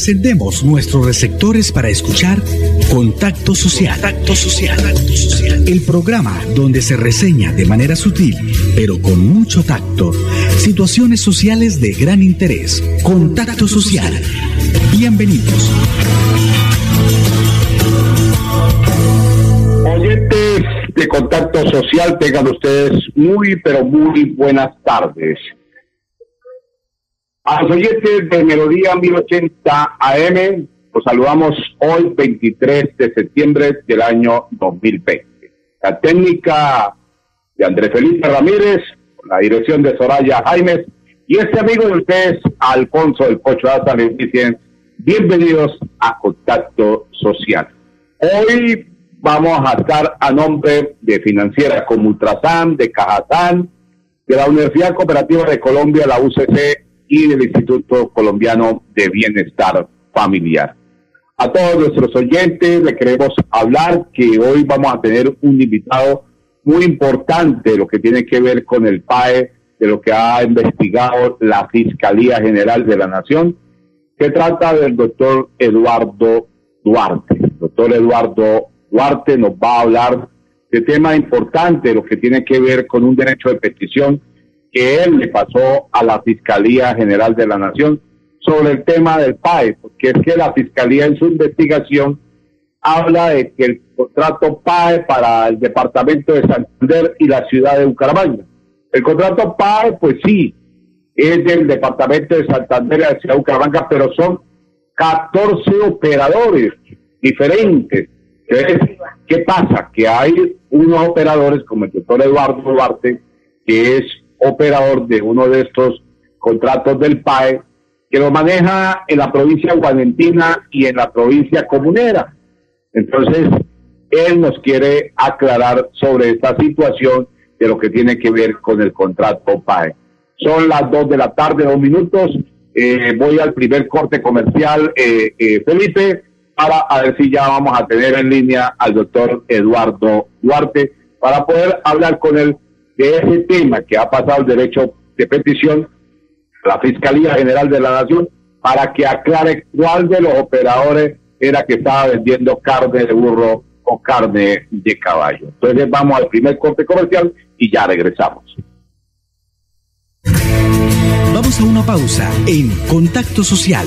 Encendemos nuestros receptores para escuchar Contacto Social. Contacto Social. El programa donde se reseña de manera sutil, pero con mucho tacto, situaciones sociales de gran interés. Contacto Social. Bienvenidos. Oyentes de Contacto Social, tengan ustedes muy, pero muy buenas tardes. A los oyentes de Melodía 1080 AM, los saludamos hoy 23 de septiembre del año 2020. La técnica de Andrés Felipe Ramírez, la dirección de Soraya Jaimes y este amigo de ustedes, Alfonso del Pocho Asa, les dicen bienvenidos a Contacto Social. Hoy vamos a estar a nombre de financieras como Ultrasan, de Cajazán, de la Universidad Cooperativa de Colombia, la UCC y del Instituto Colombiano de Bienestar Familiar. A todos nuestros oyentes le queremos hablar que hoy vamos a tener un invitado muy importante, lo que tiene que ver con el PAE, de lo que ha investigado la Fiscalía General de la Nación. Se trata del doctor Eduardo Duarte. El doctor Eduardo Duarte nos va a hablar de temas importantes, lo que tiene que ver con un derecho de petición que él le pasó a la Fiscalía General de la Nación sobre el tema del PAE, porque es que la Fiscalía en su investigación habla de que el contrato PAE para el departamento de Santander y la ciudad de Bucaramanga. El contrato PAE, pues sí, es del departamento de Santander y la ciudad de Bucaramanga, pero son 14 operadores diferentes. ¿Qué pasa? Que hay unos operadores como el doctor Eduardo Duarte, que es operador de uno de estos contratos del PAE, que lo maneja en la provincia guadentina y en la provincia comunera. Entonces, él nos quiere aclarar sobre esta situación de lo que tiene que ver con el contrato PAE. Son las dos de la tarde, dos minutos. Eh, voy al primer corte comercial, eh, eh, Felipe, para ver si ya vamos a tener en línea al doctor Eduardo Duarte para poder hablar con él de ese tema que ha pasado el derecho de petición la Fiscalía General de la Nación para que aclare cuál de los operadores era que estaba vendiendo carne de burro o carne de caballo. Entonces vamos al primer corte comercial y ya regresamos. Vamos a una pausa en Contacto Social.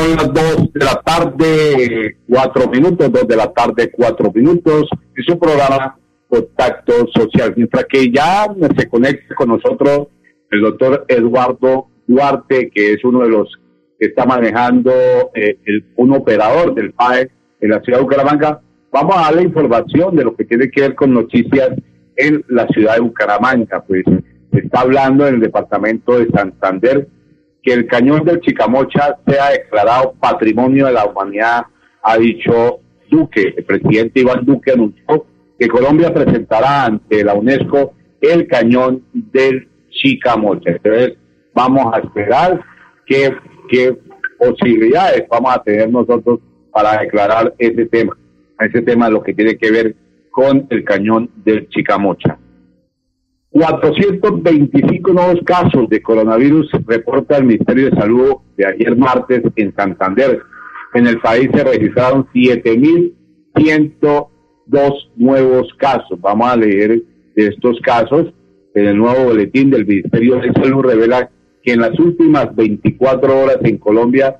Son las dos de la tarde, cuatro minutos, dos de la tarde, cuatro minutos. Es un programa Contacto Social. Mientras que ya se conecta con nosotros el doctor Eduardo Duarte, que es uno de los que está manejando eh, el, un operador del PAE en la ciudad de Bucaramanga. Vamos a darle información de lo que tiene que ver con noticias en la ciudad de Bucaramanga. Pues está hablando en el departamento de Santander que el cañón del Chicamocha sea declarado patrimonio de la humanidad, ha dicho Duque. El presidente Iván Duque anunció que Colombia presentará ante la UNESCO el cañón del Chicamocha. Entonces, vamos a esperar qué, qué posibilidades vamos a tener nosotros para declarar ese tema. ese tema, lo que tiene que ver con el cañón del Chicamocha. 425 nuevos casos de coronavirus reporta el Ministerio de Salud de ayer martes en Santander. En el país se registraron 7.102 nuevos casos. Vamos a leer de estos casos. En el nuevo boletín del Ministerio de Salud revela que en las últimas 24 horas en Colombia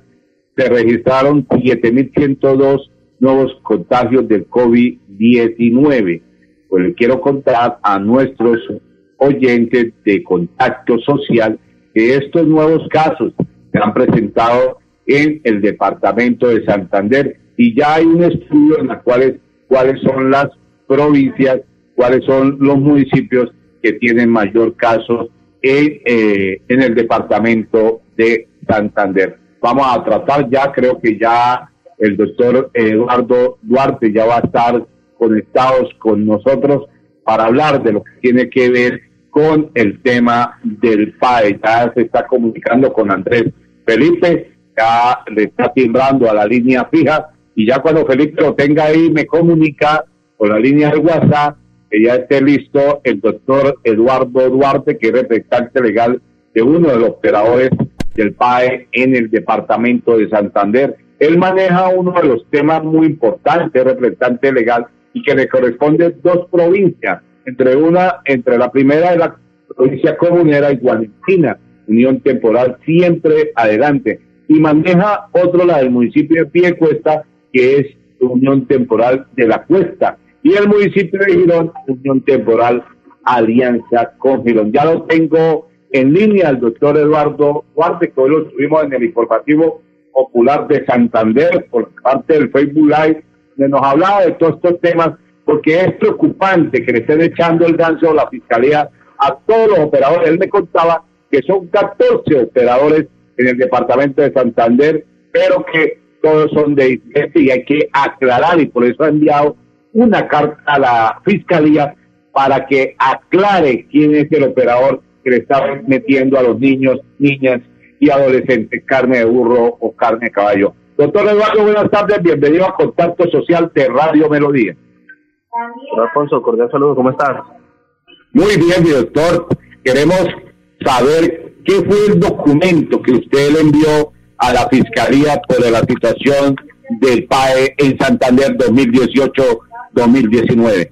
se registraron 7.102 nuevos contagios del COVID-19. Pues le quiero contar a nuestros oyentes de contacto social que estos nuevos casos se han presentado en el departamento de Santander y ya hay un estudio en el cual cuáles son las provincias, cuáles son los municipios que tienen mayor casos en, eh, en el departamento de Santander. Vamos a tratar ya, creo que ya el doctor Eduardo Duarte ya va a estar conectados con nosotros para hablar de lo que tiene que ver con el tema del PAE. Ya se está comunicando con Andrés Felipe, ya le está timbrando a la línea fija y ya cuando Felipe lo tenga ahí me comunica con la línea de WhatsApp que ya esté listo el doctor Eduardo Duarte, que es representante legal de uno de los operadores del PAE en el departamento de Santander. Él maneja uno de los temas muy importantes, representante legal, y que le corresponde dos provincias, entre una, entre la primera de la provincia comunera y Gualentina, unión temporal siempre adelante, y maneja otro la del municipio de Piecuesta, que es unión temporal de la Cuesta, y el municipio de Girón, unión temporal alianza con Girón. Ya lo tengo en línea el doctor Eduardo Duarte, que hoy lo tuvimos en el informativo popular de Santander por parte del Facebook Live, que nos hablaba de todos estos temas porque es preocupante que le estén echando el ganso a la fiscalía a todos los operadores. Él me contaba que son 14 operadores en el departamento de Santander, pero que todos son de y hay que aclarar y por eso ha enviado una carta a la fiscalía para que aclare quién es el operador que le está metiendo a los niños, niñas y adolescentes carne de burro o carne de caballo. Doctor Eduardo, buenas tardes, bienvenido a Contacto Social de Radio Melodía. Alfonso, cordial saludo, ¿cómo estás? Muy bien, mi doctor. Queremos saber qué fue el documento que usted le envió a la Fiscalía por la situación del PAE en Santander 2018-2019.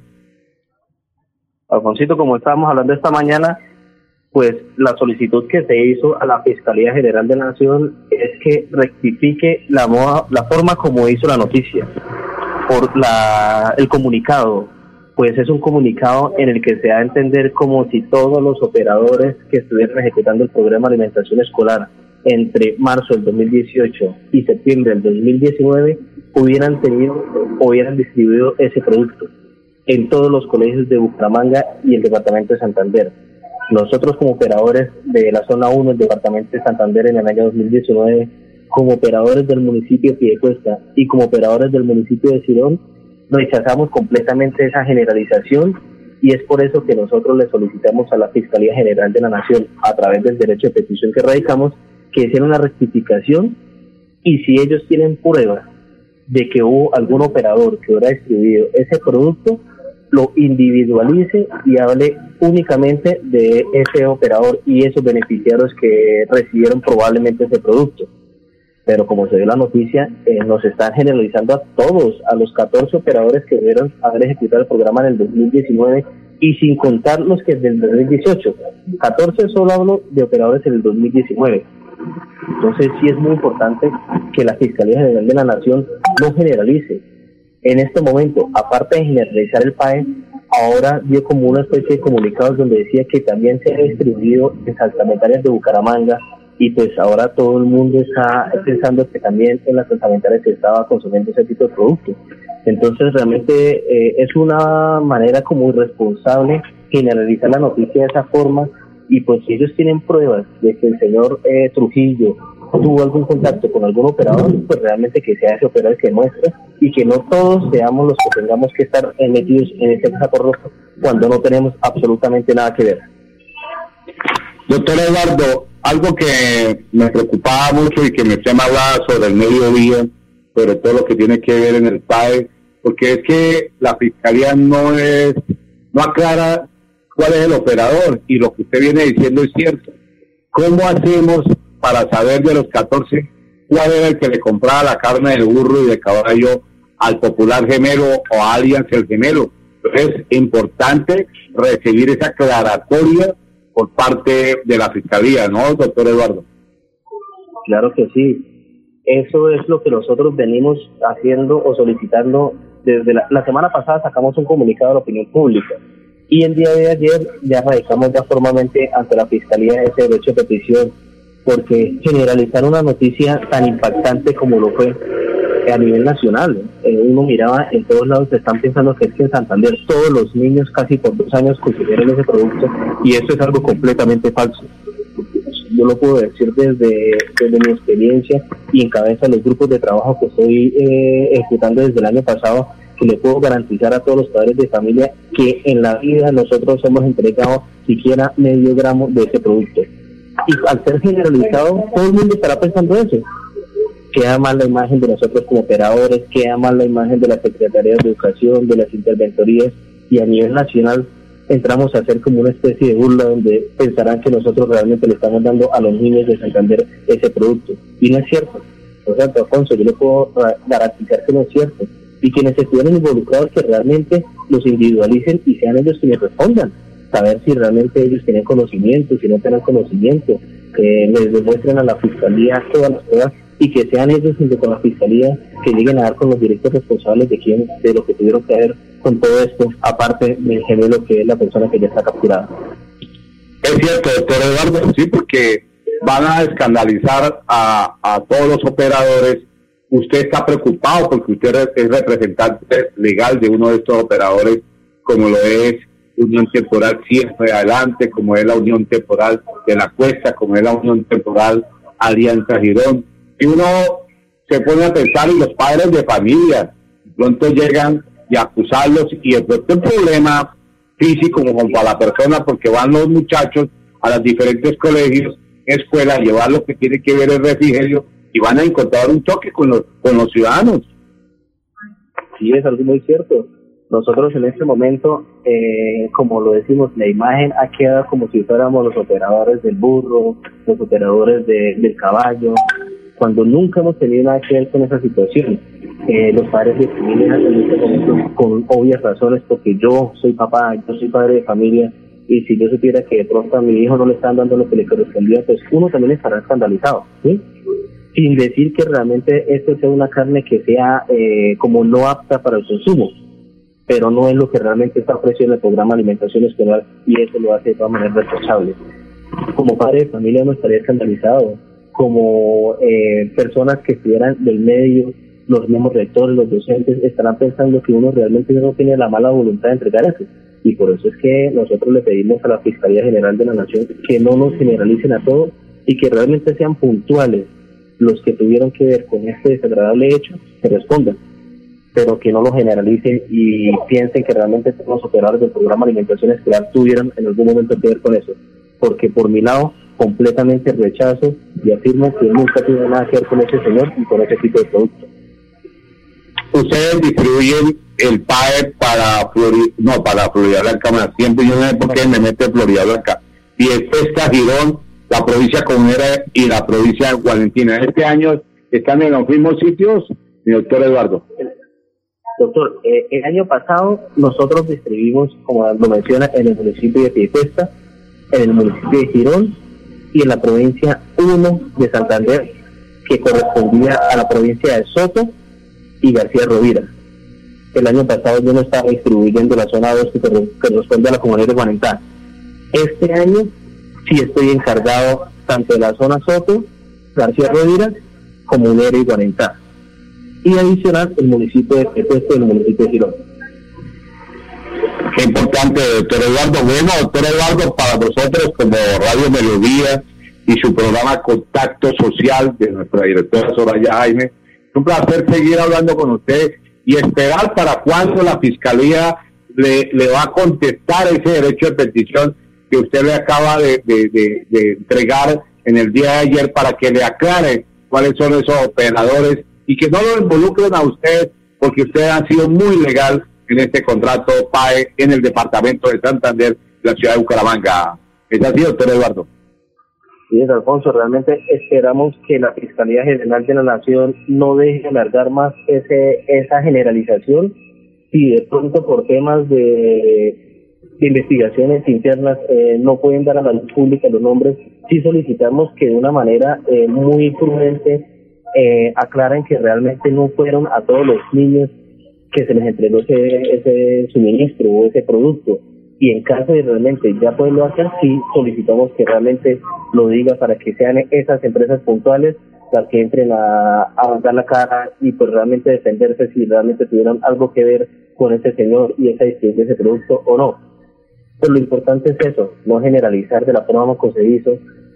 Alfonsito, como estábamos hablando esta mañana, pues la solicitud que se hizo a la Fiscalía General de la Nación es que rectifique la, la forma como hizo la noticia por la, el comunicado, pues es un comunicado en el que se da a entender como si todos los operadores que estuvieran ejecutando el programa de alimentación escolar entre marzo del 2018 y septiembre del 2019 hubieran tenido hubieran distribuido ese producto en todos los colegios de Bucaramanga y el departamento de Santander. Nosotros como operadores de la zona 1 del departamento de Santander en el año 2019 como operadores del municipio de Piedecuesta y como operadores del municipio de Sirón, rechazamos completamente esa generalización y es por eso que nosotros le solicitamos a la Fiscalía General de la Nación, a través del derecho de petición que radicamos, que hiciera una rectificación y si ellos tienen pruebas de que hubo algún operador que hubiera distribuido ese producto, lo individualice y hable únicamente de ese operador y esos beneficiarios que recibieron probablemente ese producto pero como se dio la noticia, eh, nos están generalizando a todos, a los 14 operadores que debieron haber ejecutado el programa en el 2019 y sin contar los que desde el 2018. 14 solo hablo de operadores en el 2019. Entonces sí es muy importante que la Fiscalía General de la Nación no generalice. En este momento, aparte de generalizar el PAE, ahora dio como una especie de comunicados donde decía que también se ha distribuido en saltamentarias de Bucaramanga, y pues ahora todo el mundo está pensando que también en las saltamentales se estaba consumiendo ese tipo de productos. Entonces realmente eh, es una manera como irresponsable generalizar la noticia de esa forma y pues si ellos tienen pruebas de que el señor eh, Trujillo tuvo algún contacto con algún operador, pues realmente que sea ese operador que muestre y que no todos seamos los que tengamos que estar metidos en ese saco cuando no tenemos absolutamente nada que ver. Doctor Eduardo, algo que me preocupaba mucho y que me me hablaba sobre el mediodía, sobre todo lo que tiene que ver en el PAE, porque es que la fiscalía no es, no aclara cuál es el operador y lo que usted viene diciendo es cierto. ¿Cómo hacemos para saber de los 14 cuál era el que le compraba la carne del burro y de caballo al popular gemelo o a Allianz el gemelo? Es importante recibir esa aclaratoria por parte de la Fiscalía, ¿no, doctor Eduardo? Claro que sí. Eso es lo que nosotros venimos haciendo o solicitando desde la, semana pasada sacamos un comunicado a la opinión pública y el día de ayer ya radicamos ya formalmente ante la Fiscalía ese derecho de petición porque generalizar una noticia tan impactante como lo fue a nivel nacional. Eh, uno miraba en todos lados, están pensando que es que en Santander todos los niños casi por dos años consumieron ese producto y eso es algo completamente falso. Yo lo puedo decir desde, desde mi experiencia y en cabeza de los grupos de trabajo que estoy eh, ejecutando desde el año pasado, que le puedo garantizar a todos los padres de familia que en la vida nosotros hemos entregado siquiera medio gramo de ese producto. Y al ser generalizado, todo el mundo estará pensando eso queda mal la imagen de nosotros como operadores, queda mal la imagen de la Secretaría de Educación, de las interventorías y a nivel nacional entramos a hacer como una especie de burla donde pensarán que nosotros realmente le estamos dando a los niños de Santander ese producto. Y no es cierto. O sea, Alfonso, yo le puedo garantizar que no es cierto. Y quienes estuvieron involucrados que realmente los individualicen y sean ellos quienes respondan. Saber si realmente ellos tienen conocimiento, si no tienen conocimiento, que les demuestren a la fiscalía todas las pruebas y que sean ellos junto con la fiscalía que lleguen a dar con los directos responsables de quién, de lo que tuvieron que ver con todo esto, aparte del gemelo que es la persona que ya está capturada. Es cierto, doctor Eduardo, sí, porque van a escandalizar a, a todos los operadores. Usted está preocupado porque usted es representante legal de uno de estos operadores, como lo es Unión Temporal Siempre Adelante, como es la Unión Temporal de la Cuesta, como es la Unión Temporal Alianza Girón y uno se pone a pensar en los padres de familia, pronto llegan y acusarlos y el problema físico como para la persona porque van los muchachos a los diferentes colegios, escuelas, a llevar lo que tiene que ver el refrigerio y van a encontrar un choque con los, con los ciudadanos. Sí, es algo muy cierto. Nosotros en este momento, eh, como lo decimos, la imagen ha quedado como si fuéramos los operadores del burro, los operadores del caballo, cuando nunca hemos tenido nada que ver con esa situación. Eh, los padres de familia en este momento con obvias razones, porque yo soy papá, yo soy padre de familia, y si yo supiera que de pronto a mi hijo no le están dando lo que le correspondía, pues uno también estará escandalizado. Sin decir que realmente esto sea una carne que sea eh, como no apta para el consumo, pero no es lo que realmente está ofreciendo en el programa de alimentación escolar y eso lo hace de todas maneras responsable. Como padre de familia no estaría escandalizado, como eh, personas que estuvieran del medio, los mismos rectores, los docentes, estarán pensando que uno realmente no tiene la mala voluntad de entregar eso. Y por eso es que nosotros le pedimos a la Fiscalía General de la Nación que no nos generalicen a todos y que realmente sean puntuales los que tuvieron que ver con este desagradable hecho, que respondan, pero que no lo generalicen y piensen que realmente los operadores del programa de alimentación escolar tuvieron en algún momento que ver con eso. Porque por mi lado, completamente rechazo y afirmo que nunca tuve nada que ver con ese señor y con ese tipo de producto. Ustedes distribuyen el PAE para Florida, no, para Florida Blanca, siempre yo no sé por qué me mete Florida Blanca. Y Girón, la provincia comunera y la provincia de Valentina. Este año están en los mismos sitios, mi doctor Eduardo. Doctor, eh, el año pasado nosotros distribuimos, como lo menciona, en el municipio de Piedecuesta, en el municipio de Girón y en la provincia 1 de Santander, que correspondía a la provincia de Soto y García Rovira. El año pasado yo no estaba distribuyendo la zona 2 que corresponde a la comunidad de Guanentá. Este año sí estoy encargado tanto de la zona Soto, García Rovira, como Unero y Guanentá. Y adicional el municipio de Pepesto y el municipio de Girón. Qué importante, doctor Eduardo. Bueno, doctor Eduardo, para nosotros como Radio Melodía y su programa Contacto Social de nuestra directora Soraya Jaime, es un placer seguir hablando con usted y esperar para cuándo la Fiscalía le, va a contestar ese derecho de petición que usted le acaba de, de, de entregar en el día de ayer para que le aclare cuáles son esos operadores y que no lo involucren a usted porque usted ha sido muy legal en este contrato PAE en el departamento de Santander, la ciudad de Bucaramanga. ¿Es así, doctor Eduardo? Sí, Alfonso, realmente esperamos que la Fiscalía General de la Nación no deje alargar más ese, esa generalización si de pronto por temas de, investigaciones internas eh, no pueden dar a la luz pública los nombres, sí solicitamos que de una manera eh, muy prudente eh, aclaren que realmente no fueron a todos los niños que se les entregó ese, ese suministro o ese producto y en caso de realmente ya poderlo hacer, sí solicitamos que realmente lo diga para que sean esas empresas puntuales las que entren a, a la cara y pues realmente defenderse si realmente tuvieron algo que ver con ese señor y esa distribución de ese producto o no. Pero lo importante es eso, no generalizar de la forma se hizo,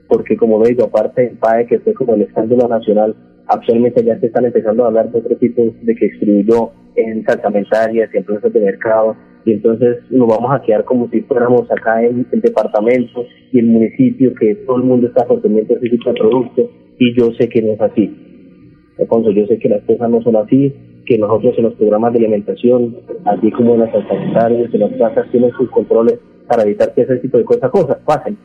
porque como lo digo, aparte del PAE, que fue como el escándalo nacional, actualmente ya se están empezando a hablar de otro tipo de que distribuyó en salsamentarias y empresas de mercado, y entonces nos vamos a quedar como si fuéramos acá en el departamento y el municipio que todo el mundo está consumiendo ese tipo de productos y yo sé que no es así. Entonces yo sé que las cosas no son así, que nosotros en los programas de alimentación, así como en las sanitarias, en las plazas, tienen sus controles para evitar que ese tipo de cosas, cosas pasen.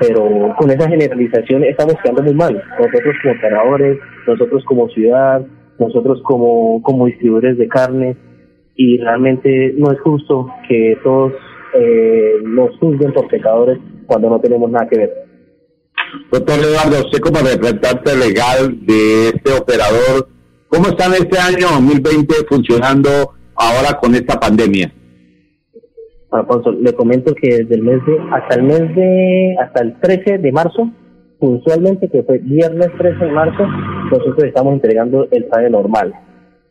Pero con esa generalización estamos quedando muy mal. Nosotros como operadores, nosotros como ciudad, nosotros como, como distribuidores de carne, y realmente no es justo que todos eh, nos juzguen por pecadores cuando no tenemos nada que ver. Doctor Eduardo, usted como representante legal de este operador, ¿cómo están este año 2020 funcionando ahora con esta pandemia? Alfonso, le comento que desde el mes de, hasta el mes de, hasta el 13 de marzo, puntualmente, que fue viernes 13 de marzo, nosotros estamos entregando el pago normal.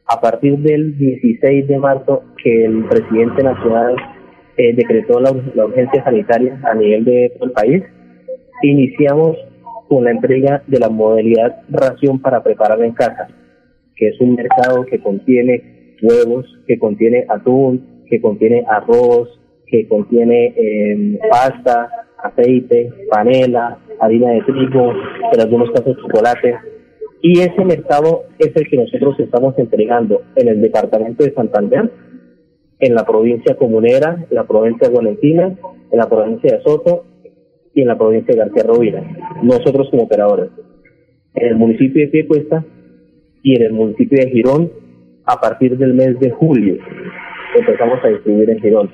A partir del 16 de marzo que el presidente nacional eh, decretó la, urgencia sanitaria a nivel de todo el país, iniciamos con la entrega de la modalidad ración para preparar en casa, que es un mercado que contiene huevos, que contiene atún, que contiene arroz, que contiene eh, pasta, aceite, panela, harina de trigo, en algunos casos chocolate, y ese mercado es el que nosotros estamos entregando en el departamento de Santander, en la provincia comunera, en la provincia de Valentina, en la provincia de Soto y en la provincia de García Rovira. Nosotros como operadores. En el municipio de Piecuesta y en el municipio de Girón a partir del mes de julio empezamos a distribuir en Girón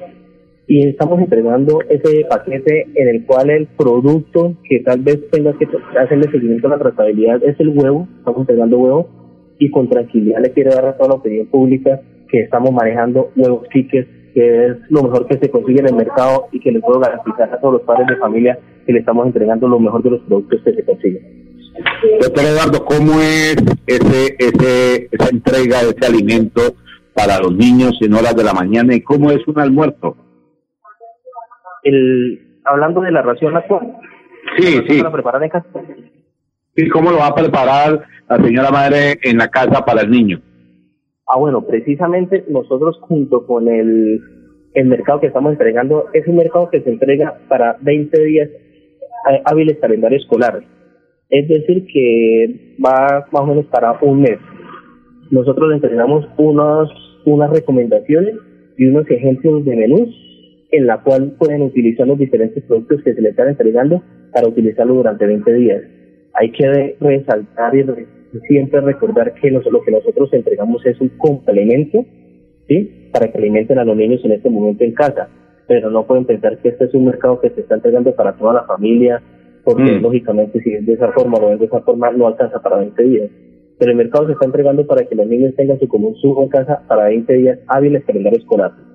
y estamos entregando ese paquete en el cual el producto que tal vez tenga que hacerle seguimiento a la tratabilidad es el huevo, estamos entregando huevo y con tranquilidad le quiero dar a toda la opinión pública que estamos manejando huevos chiques, que es lo mejor que se consigue en el mercado y que le puedo garantizar a todos los padres de familia que le estamos entregando lo mejor de los productos que se consiguen. Doctor Eduardo, ¿cómo es ese, ese, esa entrega de ese alimento para los niños en horas de la mañana y cómo es un almuerzo? El hablando de la ración actual. Sí, sí. Para preparar en casa. ¿Y cómo lo va a preparar la señora madre en la casa para el niño? Ah, bueno, precisamente nosotros junto con el, el mercado que estamos entregando, es un mercado que se entrega para 20 días eh, hábiles calendario escolar. Es decir, que va más o menos para un mes. Nosotros le entregamos unos, unas recomendaciones y unos ejemplos de menús en la cual pueden utilizar los diferentes productos que se les están entregando para utilizarlo durante 20 días. Hay que resaltar y siempre recordar que lo que nosotros entregamos es un complemento, ¿sí? Para que alimenten a los niños en este momento en casa. Pero no pueden pensar que este es un mercado que se está entregando para toda la familia, porque mm. lógicamente si es de esa forma o es de esa forma no alcanza para 20 días. Pero el mercado se está entregando para que los niños tengan su común subo en casa para 20 días hábiles calendario escolar.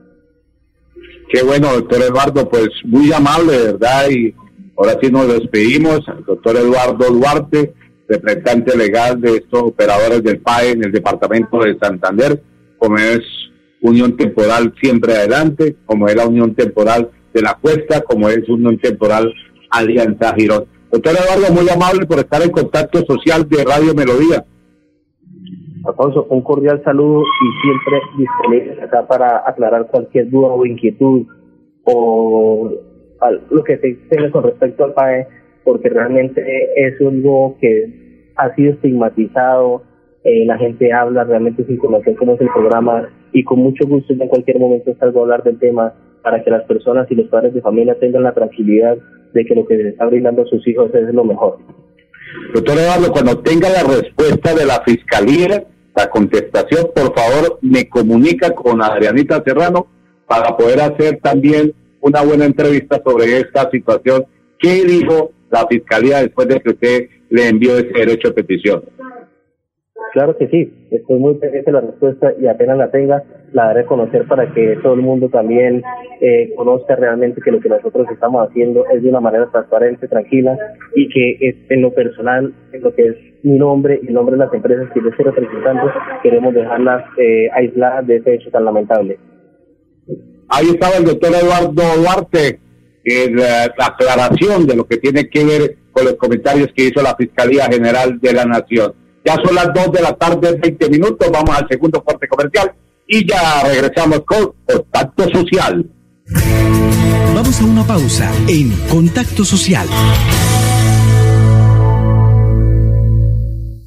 Qué bueno, doctor Eduardo, pues muy amable, ¿verdad? Y ahora sí nos despedimos, doctor Eduardo Duarte, representante legal de estos operadores del PAE en el departamento de Santander, como es Unión Temporal Siempre Adelante, como es la Unión Temporal de la Cuesta, como es Unión Temporal Alianza Girón. Doctor Eduardo, muy amable por estar en contacto social de Radio Melodía. Alfonso, un cordial saludo y siempre disponible acá para aclarar cualquier duda o inquietud o lo que se tenga con respecto al PAE, porque realmente es algo que ha sido estigmatizado eh, la gente habla realmente sin conocer cómo es el programa y con mucho gusto en cualquier momento salgo a hablar del tema para que las personas y los padres de familia tengan la tranquilidad de que lo que les está brindando a sus hijos es lo mejor. Doctor Eduardo, cuando tenga la respuesta de la Fiscalía, la contestación, por favor, me comunica con Adrianita Serrano para poder hacer también una buena entrevista sobre esta situación. ¿Qué dijo la Fiscalía después de que usted le envió ese derecho de petición? Claro que sí, estoy muy pendiente de la respuesta y apenas la tenga, la daré a conocer para que todo el mundo también eh, conozca realmente que lo que nosotros estamos haciendo es de una manera transparente, tranquila y que en lo personal, en lo que es mi nombre y el nombre de las empresas que yo estoy representando, queremos dejarlas eh, aisladas de ese hecho tan lamentable. Ahí estaba el doctor Eduardo Duarte, en la aclaración de lo que tiene que ver con los comentarios que hizo la Fiscalía General de la Nación. Ya son las 2 de la tarde, 20 minutos. Vamos al segundo corte comercial y ya regresamos con Contacto Social. Vamos a una pausa en Contacto Social.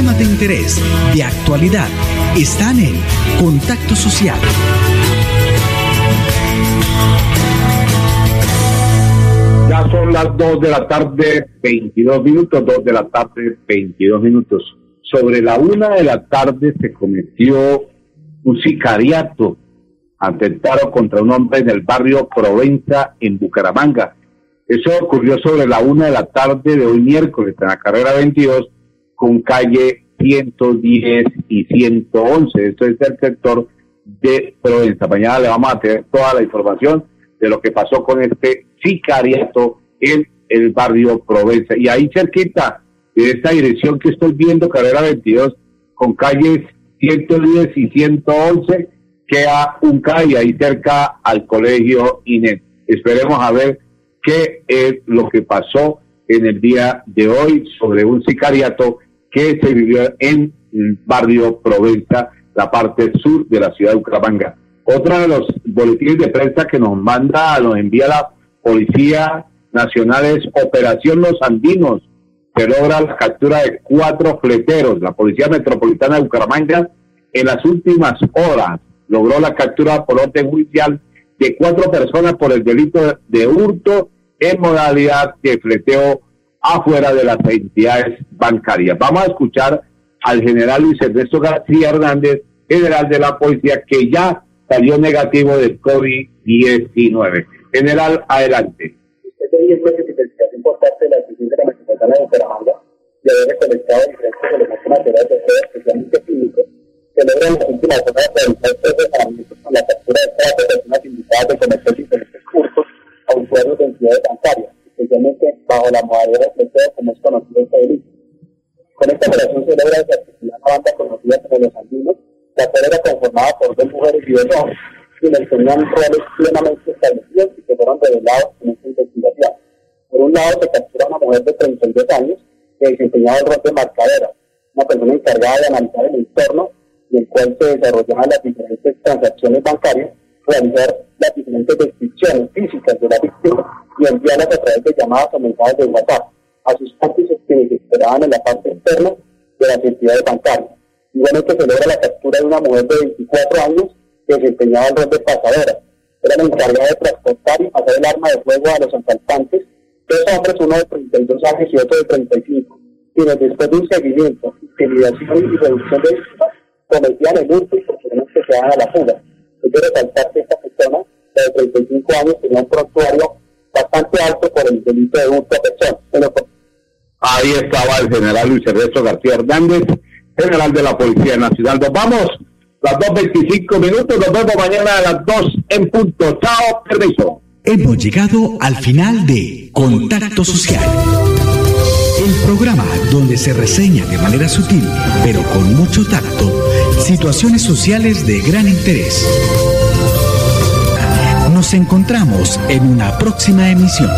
temas de interés, de actualidad, están en Contacto Social. Ya son las 2 de la tarde, 22 minutos, 2 de la tarde, 22 minutos. Sobre la 1 de la tarde se cometió un sicariato, atentado contra un hombre en el barrio Provenza, en Bucaramanga. Eso ocurrió sobre la 1 de la tarde de hoy miércoles, en la carrera 22, con calle 110 y 111. Esto es el sector de Provenza. Mañana le vamos a tener toda la información de lo que pasó con este sicariato en el barrio Provenza. Y ahí cerquita de esta dirección que estoy viendo, carrera 22, con calles 110 y 111, queda un calle ahí cerca al colegio INET. Esperemos a ver qué es lo que pasó en el día de hoy sobre un sicariato que se vivió en barrio Provenza, la parte sur de la ciudad de Bucaramanga. Otro de los boletines de prensa que nos manda, nos envía la Policía Nacional es Operación Los Andinos. Se logra la captura de cuatro fleteros. La Policía Metropolitana de Bucaramanga en las últimas horas logró la captura por orden judicial de cuatro personas por el delito de hurto en modalidad de fleteo afuera de las entidades bancarias. Vamos a escuchar al general Luis Ernesto García Hernández, general de la policía, que ya salió negativo del COVID-19. General, adelante. Usted tenía identificación por parte de la Oficina Metropolitana de Bucaramanga de haber recolectado diferentes elementos materiales de fuego, especialmente químicos, que logran las últimas horas realizar tres reparamientos con la captura de cuatro personas invitadas de cometer dos hombres, quienes tenían roles plenamente establecidos y que fueron revelados en esta investigación. Por un lado, se captura una mujer de 32 años que desempeñaba el rol de marcadera, una persona encargada de analizar el entorno en el cual se desarrollaban las diferentes transacciones bancarias realizar las diferentes descripciones físicas de la víctima y enviarlas a través de llamadas o mensajes de WhatsApp a sus cómplices que esperaban en la parte externa de las entidades bancarias. Igualmente se logra la captura de una mujer de 24 años que desempeñaba el rol de pasadora. Era la de transportar y pasar el arma de fuego a los asaltantes, dos hombres, uno de 32 años y otro de 35, quienes después de un seguimiento, intimidación y reducción de cometían el hurto y posteriormente se daban a la fuga. Hay que resaltar que esta persona, de 35 años, tenía un prontuario bastante alto por el delito de hurto a personas. Ahí estaba el general Luis Ernesto García Hernández, general de la Policía Nacional. Nos vamos, las 2.25 minutos, nos vemos mañana a las 2 en punto. Chao, permiso. Hemos llegado al final de Contacto Social. El programa donde se reseña de manera sutil, pero con mucho tacto, situaciones sociales de gran interés. Nos encontramos en una próxima emisión.